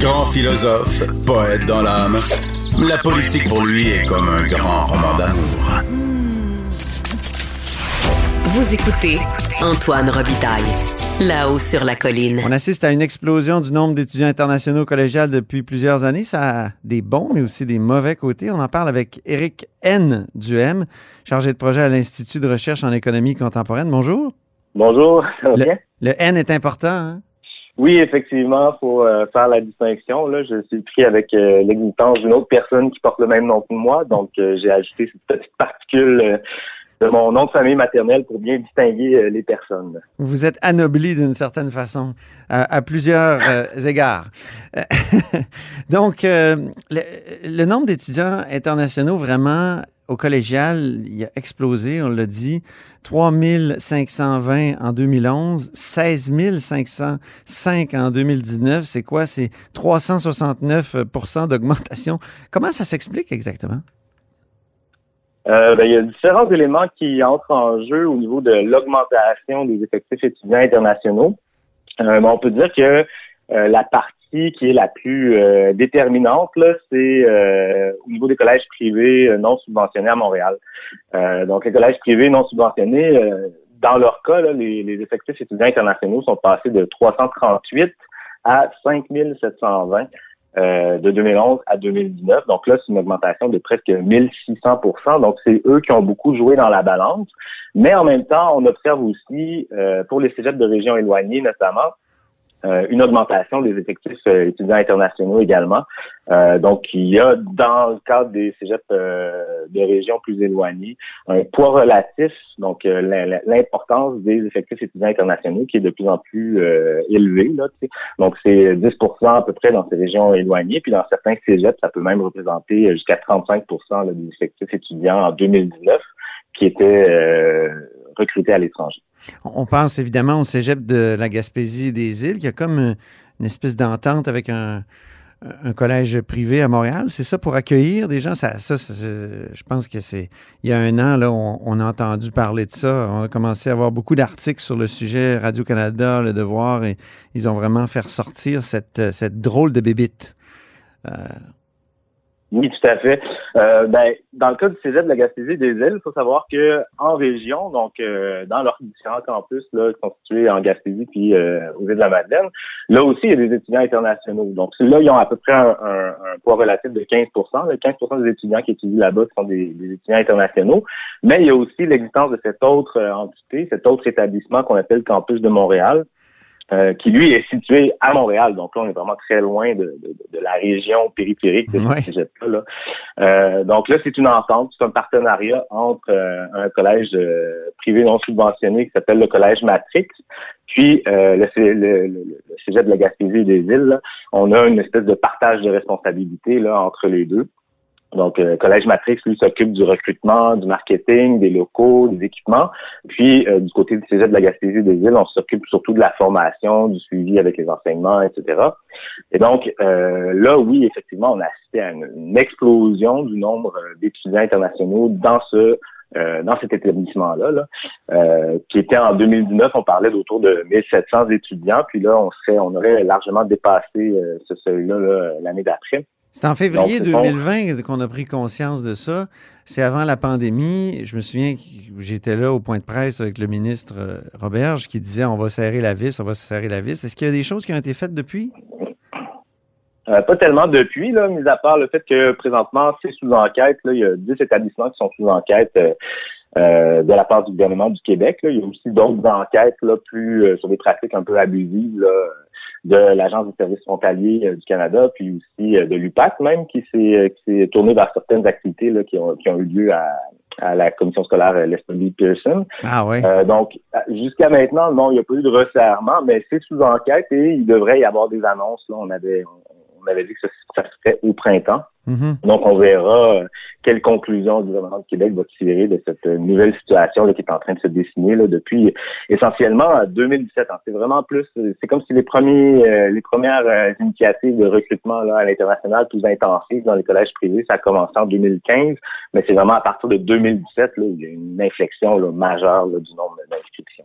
Grand philosophe, poète dans l'âme, la politique pour lui est comme un grand roman d'amour. Vous écoutez Antoine Robitaille. Là-haut sur la colline. On assiste à une explosion du nombre d'étudiants internationaux collégiales depuis plusieurs années. Ça a des bons, mais aussi des mauvais côtés. On en parle avec Éric N. Duhem, chargé de projet à l'Institut de recherche en économie contemporaine. Bonjour. Bonjour, ça va Le, bien? le N est important. Hein? Oui, effectivement, faut euh, faire la distinction. Là, je suis pris avec euh, l'existence d'une autre personne qui porte le même nom que moi, donc euh, j'ai ajouté cette petite particule euh, de mon nom de famille maternelle pour bien distinguer euh, les personnes. Vous êtes anobli d'une certaine façon, à, à plusieurs euh, égards. Donc, le, le nombre d'étudiants internationaux vraiment au collégial, il a explosé, on l'a dit. 3520 en 2011, 16 505 en 2019. C'est quoi? C'est 369% d'augmentation. Comment ça s'explique exactement? Euh, ben, il y a différents éléments qui entrent en jeu au niveau de l'augmentation des effectifs étudiants internationaux. Euh, mais on peut dire que euh, la partie qui est la plus euh, déterminante, c'est euh, au niveau des collèges privés euh, non subventionnés à Montréal. Euh, donc, les collèges privés non subventionnés, dans leur cas, là, les, les effectifs étudiants internationaux sont passés de 338 à 5720 euh, de 2011 à 2019. Donc là, c'est une augmentation de presque 1600 Donc, c'est eux qui ont beaucoup joué dans la balance. Mais en même temps, on observe aussi, pour les cégeps de régions éloignées notamment, une augmentation des effectifs euh, étudiants internationaux également. Euh, donc, il y a dans le cadre des cégeps euh, de régions plus éloignées un poids relatif, donc euh, l'im- l'importance des effectifs étudiants internationaux qui est de plus en plus euh, élevé. Là, donc, c'est 10% à peu près dans ces régions éloignées. Puis dans certains cégeps, ça peut même représenter jusqu'à 35 là, des effectifs étudiants en 2019 qui étaient euh, recrutés à l'étranger. On pense évidemment au cégep de la Gaspésie des îles, qui a comme une, espèce d'entente avec un, collège privé à Montréal. C'est ça pour accueillir des gens? Ça, je pense que c'est. Il y a un an, là, on, a entendu parler de ça. On a commencé à avoir beaucoup d'articles sur le sujet. Radio-Canada, Le Devoir, et ils ont vraiment fait ressortir cette, cette drôle de bébite. Euh, Oui, tout à fait. Euh, ben, dans le cas du Cégep de la Gaspésie des îles, il faut savoir que en région, donc euh, dans leurs différents campus là, constitués en Gaspésie puis euh, aux îles de la Madeleine, là aussi, il y a des étudiants internationaux. Donc là, ils ont à peu près un, un- un poids relatif de 15 Le 15% des étudiants qui étudient là-bas sont des, des étudiants internationaux. Mais il y a aussi l'existence de cette autre euh, entité, cet autre établissement qu'on appelle Campus de Montréal, euh, qui lui est situé à Montréal. Donc là, on est vraiment très loin de, de- de la région périphérique de ce Ouais. cégep-là. là. Euh, donc là, c'est une entente, c'est un partenariat entre euh, un collège euh, privé non subventionné qui s'appelle le collège Matrix, puis euh, le, le, le- le cégep de la Gaspésie et des îles. là. On a une espèce de partage de responsabilité là, entre les deux. Donc, euh, Collège Matrix, lui, s'occupe du recrutement, du marketing, des locaux, des équipements. Puis, euh, du côté du Cégep de la Gaspésie des îles, on s'occupe surtout de la formation, du suivi avec les enseignements, etc. Et donc, euh, là, oui, effectivement, on a assisté à une, explosion du nombre euh, d'étudiants internationaux dans ce euh, dans cet établissement-là, là, euh, qui était en 2019, on parlait d'autour de 1700 étudiants, puis là, on serait, on aurait largement dépassé ce seuil-là là, l'année d'après. C'est en février Donc, c'est bon. 2020 qu'on a pris conscience de ça. C'est avant la pandémie. Je me souviens que j'étais là au point de presse avec le ministre euh, Roberge qui disait on va serrer la vis, on va serrer la vis. Est-ce qu'il y a des choses qui ont été faites depuis? Euh, pas tellement depuis, là, mis à part le fait que présentement, c'est sous enquête. Là, il y a 10 établissements qui sont sous enquête euh, de la part du gouvernement du Québec. Là. Il y a aussi d'autres enquêtes là, plus sur des pratiques un peu abusives là, de l'Agence des services frontaliers euh, du Canada, puis aussi euh, de l'UPAC même, qui s'est euh, qui s'est tourné vers certaines activités là, qui, ont, qui ont eu lieu à, à la commission scolaire Leslie Pearson. Ah ouais. Euh, donc, jusqu'à maintenant, non, il n'y a pas eu de resserrement, mais c'est sous enquête et il devrait y avoir des annonces. Là, on avait, on avait dit que ça, se ferait au printemps. Mhm. Donc, on verra euh, quelle conclusion le gouvernement du Québec va tirer de cette euh, nouvelle situation là, qui est en train de se dessiner là, depuis essentiellement euh, 2017. hein. C'est vraiment plus, euh, c'est comme si les premiers, euh, les premières euh, initiatives de recrutement là, à l'international plus intensives dans les collèges privés, ça a commencé en 2015, mais c'est vraiment à partir de 2017 là, où il y a une inflexion là, majeure là, du nombre d'inscriptions.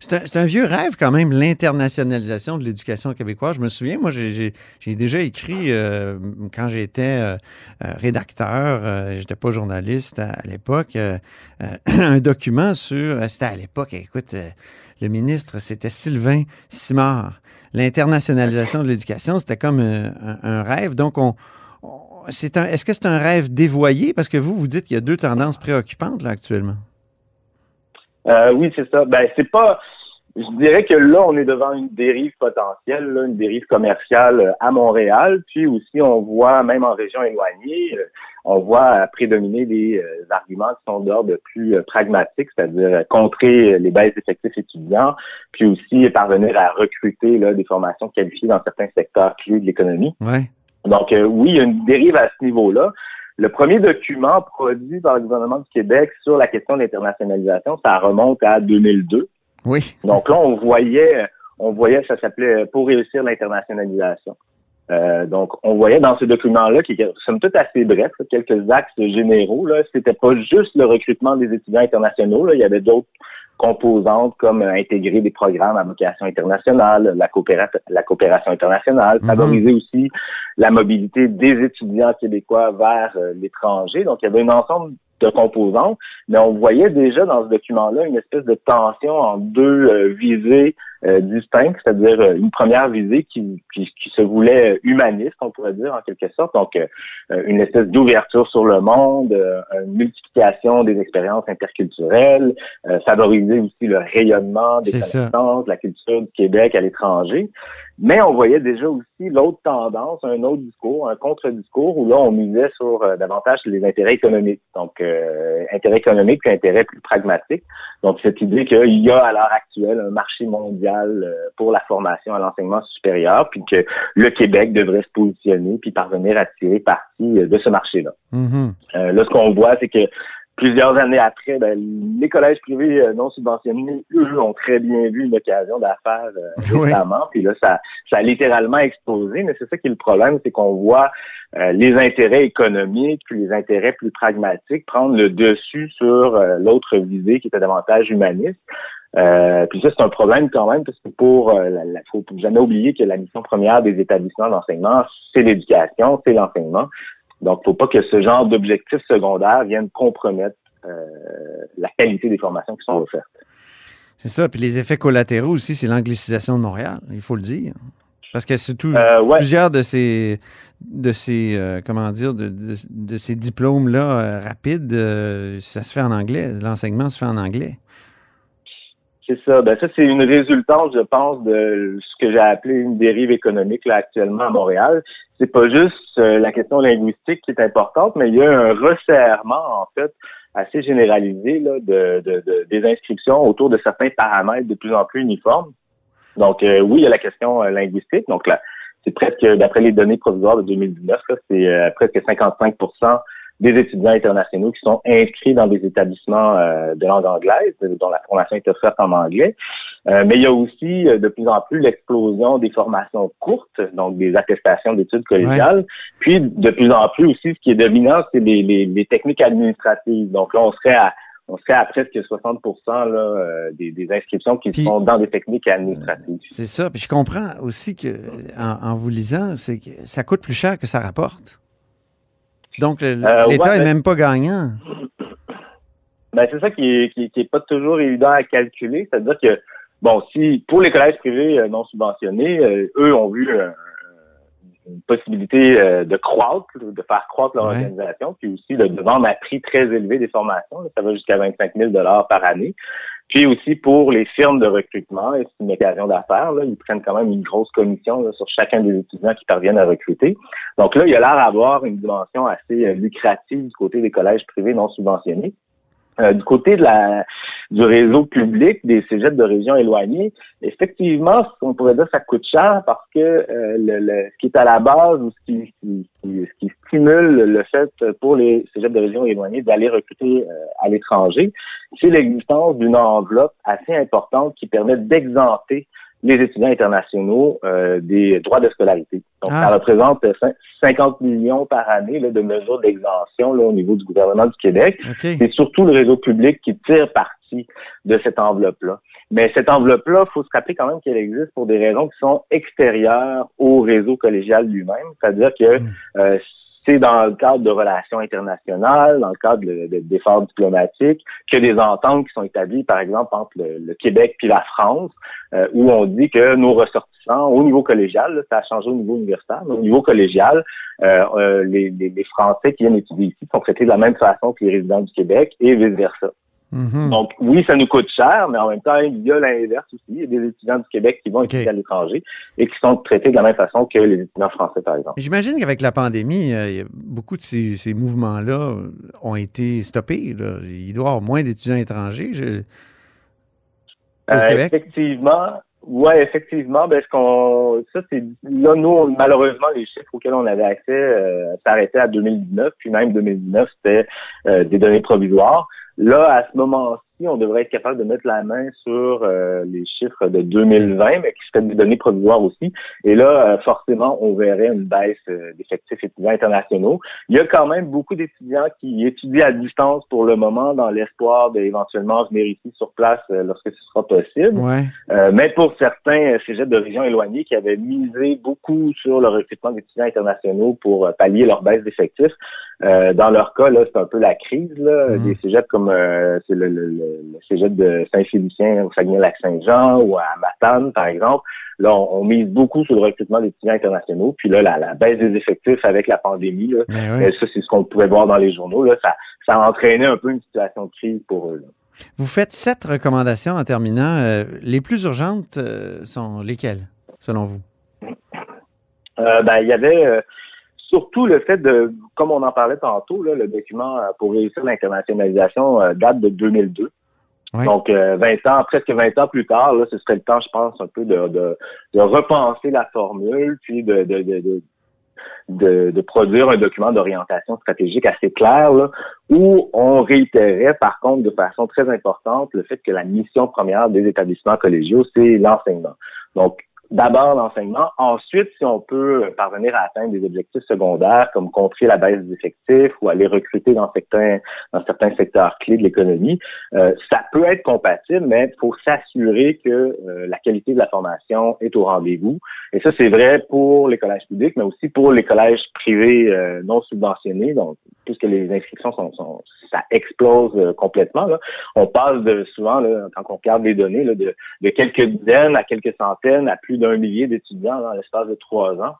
C'est un, vieux rêve quand même, l'internationalisation de l'éducation québécoise. Je me souviens, moi, j'ai déjà écrit euh, quand j'étais euh, euh, rédacteur, j'étais pas journaliste à, l'époque, un document sur, c'était à l'époque, écoute, le ministre, c'était Sylvain Simard. L'internationalisation de l'éducation, c'était comme un, rêve. Donc, est-ce que c'est un rêve dévoyé? Parce que vous, vous dites qu'il y a deux tendances préoccupantes là actuellement. Euh, oui, c'est ça. Ben, c'est pas. Je dirais que là, on est devant une dérive potentielle, une dérive commerciale euh, à Montréal. Puis aussi, on voit, même en région éloignée, euh, on voit prédominer des arguments qui sont d'ordre plus pragmatique, c'est-à-dire contrer les baisses d'effectifs étudiants, puis aussi parvenir à recruter là, des formations qualifiées dans certains secteurs clés de l'économie. Ouais. Donc, oui, il y a une dérive à ce niveau-là. Le premier document produit par le gouvernement du Québec sur la question de l'internationalisation, ça remonte à 2002. Oui. Donc là, on voyait, on voyait, ça s'appelait Pour réussir l'internationalisation. Euh, donc, on voyait dans ce document-là, qui est somme toute assez bref, quelques axes généraux. Là, c'était pas juste le recrutement des étudiants internationaux. Là, il y avait d'autres composantes comme intégrer des programmes à vocation internationale, la, coopération, la coopération internationale, mhm. favoriser aussi la mobilité des étudiants québécois vers euh, l'étranger. Donc, il y avait un ensemble de composantes, mais on voyait déjà dans ce document-là une espèce de tension en deux euh, visées euh, distinctes, c'est-à-dire euh, une première visée qui, qui, se voulait humaniste, on pourrait dire en quelque sorte, donc une espèce d'ouverture sur le monde, une multiplication des expériences interculturelles, favoriser aussi le rayonnement des connaissances, la culture du Québec à l'étranger. Mais on voyait déjà aussi l'autre tendance, un autre discours, un contre-discours, où là, on misait sur euh, davantage les intérêts économiques. Donc, euh, intérêts économiques puis intérêts plus pragmatiques. Donc, cette idée qu'il y a à l'heure actuelle un marché mondial euh, pour la formation à l'enseignement supérieur, puis que le Québec devrait se positionner puis parvenir à tirer parti de ce marché-là. Mm-hmm. là, ce qu'on voit, c'est que plusieurs années après, ben, les collèges privés euh, non subventionnés, eux, ont très bien vu une occasion d'affaires euh, récemment. Puis là, ça, ça a littéralement explosé. Mais c'est ça qui est le problème, c'est qu'on voit euh, les intérêts économiques puis les intérêts plus pragmatiques prendre le dessus sur euh, l'autre visée qui était davantage humaniste. puis ça, c'est un problème quand même, parce que pour, la, faut jamais oublier que la mission première des établissements d'enseignement, c'est l'éducation, c'est l'enseignement. Donc, faut pas que ce genre d'objectifs secondaires viennent compromettre euh, la qualité des formations qui sont offertes. C'est ça. Puis les effets collatéraux aussi, c'est l'anglicisation de Montréal, il faut le dire. Parce que surtout, euh, plusieurs de ces, de ces euh, comment dire, de, de, ces diplômes-là rapides, ça se fait en anglais. L'enseignement se fait en anglais. C'est ça. Ben ça, c'est une résultante, je pense, de ce que j'ai appelé une dérive économique là actuellement à Montréal. C'est pas juste euh, la question linguistique qui est importante, mais il y a un resserrement en fait assez généralisé là, de, de, des inscriptions autour de certains paramètres de plus en plus uniformes. Donc euh, oui, il y a la question euh, linguistique. Donc là, c'est presque, d'après les données provisoires de 2019, c'est presque 55 des étudiants internationaux qui sont inscrits dans des établissements euh, de langue anglaise, dont la formation est offerte en anglais. Euh, mais il y a aussi euh, de plus en plus l'explosion des formations courtes, donc des attestations d'études collégiales. Puis de plus en plus aussi, ce qui est dominant, c'est les, les, techniques administratives. Donc là, on serait à on serait à presque 60 là, des, des, inscriptions qui sont dans des techniques administratives. C'est ça. Puis je comprends aussi que en, en vous lisant, c'est que ça coûte plus cher que ça rapporte. Donc, euh, l'État n'est même pas gagnant. Ben, c'est ça qui est, qui, est pas toujours évident à calculer. C'est-à-dire que, bon, si pour les collèges privés euh, non subventionnés, euh, eux ont vu une possibilité de croître, de faire croître leur organisation, puis aussi de, de, vendre à prix très élevé des formations. ça va jusqu'à 25 000 par année. Puis aussi pour les firmes de recrutement, c'est une occasion d'affaires, là, ils prennent quand même une grosse commission sur chacun des étudiants qui parviennent à recruter. Donc là, il y a l'air d'avoir une dimension assez euh, lucrative du côté des collèges privés non subventionnés. Euh, du côté de la du réseau public des cégeps de régions éloignées, effectivement, on pourrait dire que ça coûte cher parce que euh, le, ce qui est à la base ou ce qui, ce qui, stimule le fait pour les cégeps de régions éloignées d'aller recruter euh, à l'étranger, c'est l'existence d'une enveloppe assez importante qui permet d'exempter les étudiants internationaux euh, des droits de scolarité. Donc, Ah. ça représente 50 millions par année là, de mesures d'exemption là, au niveau du gouvernement du Québec. C'est surtout le réseau public qui tire parti de cette enveloppe-là. Mais cette enveloppe-là, il faut se rappeler quand même qu'elle existe pour des raisons qui sont extérieures au réseau collégial lui-même. C'est-à-dire que Mm. euh, c'est dans le cadre de relations internationales, dans le cadre de- de- d'efforts diplomatiques, que des ententes qui sont établies, par exemple, entre le, Québec puis la France, euh, où on dit que nos ressortissants, au niveau collégial, là, ça a changé au niveau universitaire, mais au niveau collégial, euh, euh, les Français qui viennent étudier ici sont traités de la même façon que les résidents du Québec et vice-versa. Mhm. Donc, oui, ça nous coûte cher, mais en même temps, il y a l'inverse aussi. Il y a des étudiants du Québec qui vont étudier à l'étranger et qui sont traités de la même façon que les étudiants français, par exemple. J'imagine qu'avec la pandémie, euh, beaucoup de ces, ces mouvements-là ont été stoppés. là. Il doit y avoir moins d'étudiants étrangers. Je- Au Euh, Québec? Effectivement. Ouais, effectivement. Ben, ce qu'on, ça, c'est, là, nous, malheureusement, les chiffres auxquels on avait accès euh, s'arrêtaient à 2019, puis même 2019, c'était des données provisoires. Là, à ce moment-ci, on devrait être capable de mettre la main sur euh, les chiffres de 2020, mais qui seraient des données provisoires aussi. Et là, euh, forcément, on verrait une baisse euh, d'effectifs étudiants internationaux. Il y a quand même beaucoup d'étudiants qui étudient à distance pour le moment dans l'espoir d'éventuellement venir ici sur place euh, lorsque ce sera possible. Ouais. Euh, mais pour certains cégeps de régions éloignées qui avaient misé beaucoup sur le recrutement d'étudiants internationaux pour pallier leur baisse d'effectifs, euh, dans leur cas, là, c'est un peu la crise. Là, Mhm. Des cégeps comme euh, c'est le, le, le, le cégep de Saint-Félicien au Saguenay-Lac-Saint-Jean ou à Matane, par exemple. Là, on, on mise beaucoup sur le recrutement d'étudiants internationaux. Puis là, la, la baisse des effectifs avec la pandémie, là, ouais. euh, ça, c'est ce qu'on pouvait voir dans les journaux. Là, ça, ça a entraîné un peu une situation de crise pour eux. là. Vous faites sept recommandations en terminant. Euh, les plus urgentes euh, sont lesquelles, selon vous? Ben, il y avait surtout le fait de, comme on en parlait tantôt, là, le document euh, pour réussir l'internationalisation euh, date de 2002. Oui. Donc, euh, 20 ans, presque 20 ans plus tard, là, ce serait le temps, je pense, un peu de, de, de repenser la formule, puis de, de, de, de, de, de produire un document d'orientation stratégique assez clair, là, où on réitérait, par contre, de façon très importante, le fait que la mission première des établissements collégiaux, c'est l'enseignement. Donc, d'abord l'enseignement. Ensuite, si on peut parvenir à atteindre des objectifs secondaires comme contrer la baisse des effectifs ou aller recruter dans certains, dans certains secteurs clés de l'économie, euh, ça peut être compatible, mais il faut s'assurer que euh, la qualité de la formation est au rendez-vous. Et ça, c'est vrai pour les collèges publics, mais aussi pour les collèges privés euh, non subventionnés. Donc, puisque les inscriptions sont, sont ça explose euh, complètement. Là. On passe de souvent, là, quand on regarde les données, là, de, de quelques dizaines à quelques centaines à plus d'un millier d'étudiants dans l'espace de trois ans.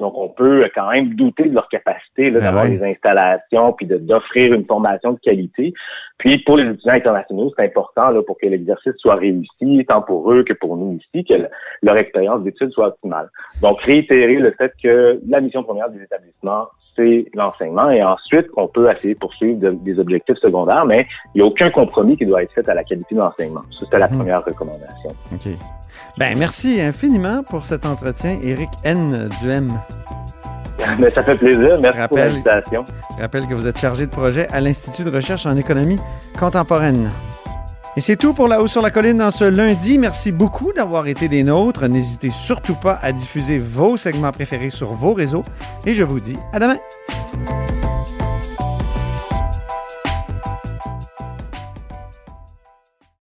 Donc, on peut quand même douter de leur capacité Ben d'avoir oui. des installations puis d'offrir une formation de qualité. Puis, pour les étudiants internationaux, c'est important là, pour que l'exercice soit réussi, tant pour eux que pour nous ici, que le- leur expérience d'études soit optimale. Donc, réitérer le fait que la mission première des établissements, c'est l'enseignement et ensuite qu'on peut essayer de poursuivre de- des objectifs secondaires, mais il n'y a aucun compromis qui doit être fait à la qualité de l'enseignement. C'était la Mhm. première recommandation. OK. Ben, merci infiniment pour cet entretien, Éric N. Duhem. Mais ça fait plaisir. Merci pour Rappel. l'invitation. Je rappelle que vous êtes chargé de projet à l'Institut de recherche en économie contemporaine. Et c'est tout pour La Haut sur la Colline dans ce lundi. Merci beaucoup d'avoir été des nôtres. N'hésitez surtout pas à diffuser vos segments préférés sur vos réseaux. Et je vous dis à demain.